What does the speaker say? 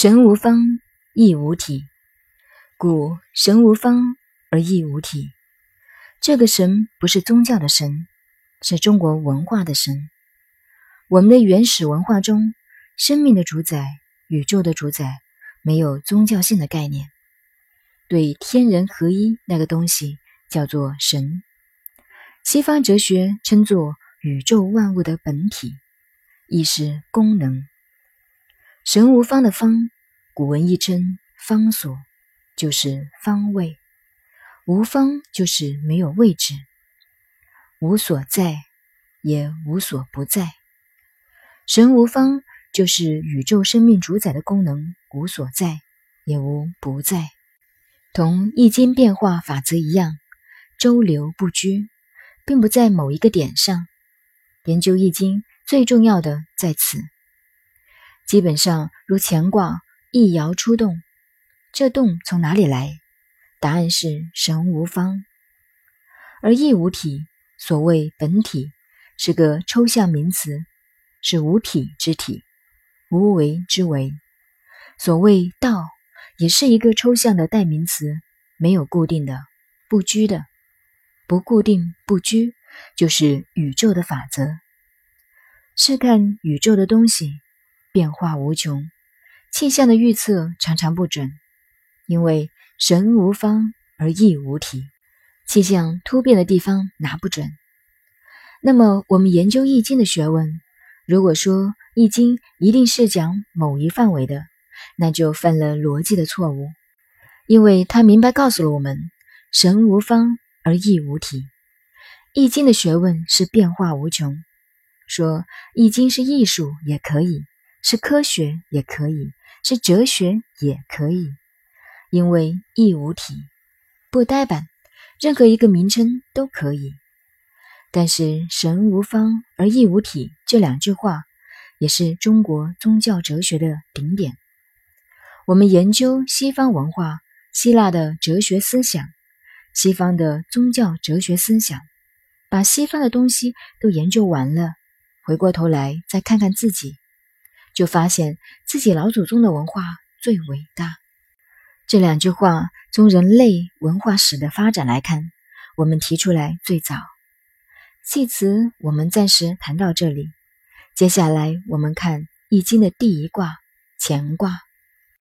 神无方，亦无体。故神无方而亦无体。这个神不是宗教的神，是中国文化的神。我们的原始文化中，生命的主宰、宇宙的主宰，没有宗教性的概念。对天人合一那个东西叫做神。西方哲学称作宇宙万物的本体，亦是功能。神无方的方，古文亦称方所，就是方位；无方就是没有位置，无所在，也无所不在。神无方就是宇宙生命主宰的功能无所在，也无不在，同易经变化法则一样，周流不居，并不在某一个点上。研究易经最重要的在此。基本上，如乾卦一爻出动，这动从哪里来？答案是神无方，而亦无体。所谓本体是个抽象名词，是无体之体，无为之为。所谓道，也是一个抽象的代名词，没有固定的、不拘的。不固定、不拘，就是宇宙的法则。是看宇宙的东西。变化无穷，气象的预测常常不准，因为神无方而亦无体，气象突变的地方拿不准。那么，我们研究易经的学问，如果说易经一定是讲某一范围的，那就犯了逻辑的错误，因为他明白告诉了我们：神无方而亦无体。易经的学问是变化无穷，说易经是艺术也可以。是科学也可以，是哲学也可以，因为亦无体，不呆板，任何一个名称都可以。但是“神无方而亦无体”这两句话，也是中国宗教哲学的顶点。我们研究西方文化、希腊的哲学思想、西方的宗教哲学思想，把西方的东西都研究完了，回过头来再看看自己。就发现自己老祖宗的文化最伟大。这两句话从人类文化史的发展来看，我们提出来最早。系辞我们暂时谈到这里，接下来我们看《易经》的第一卦乾卦。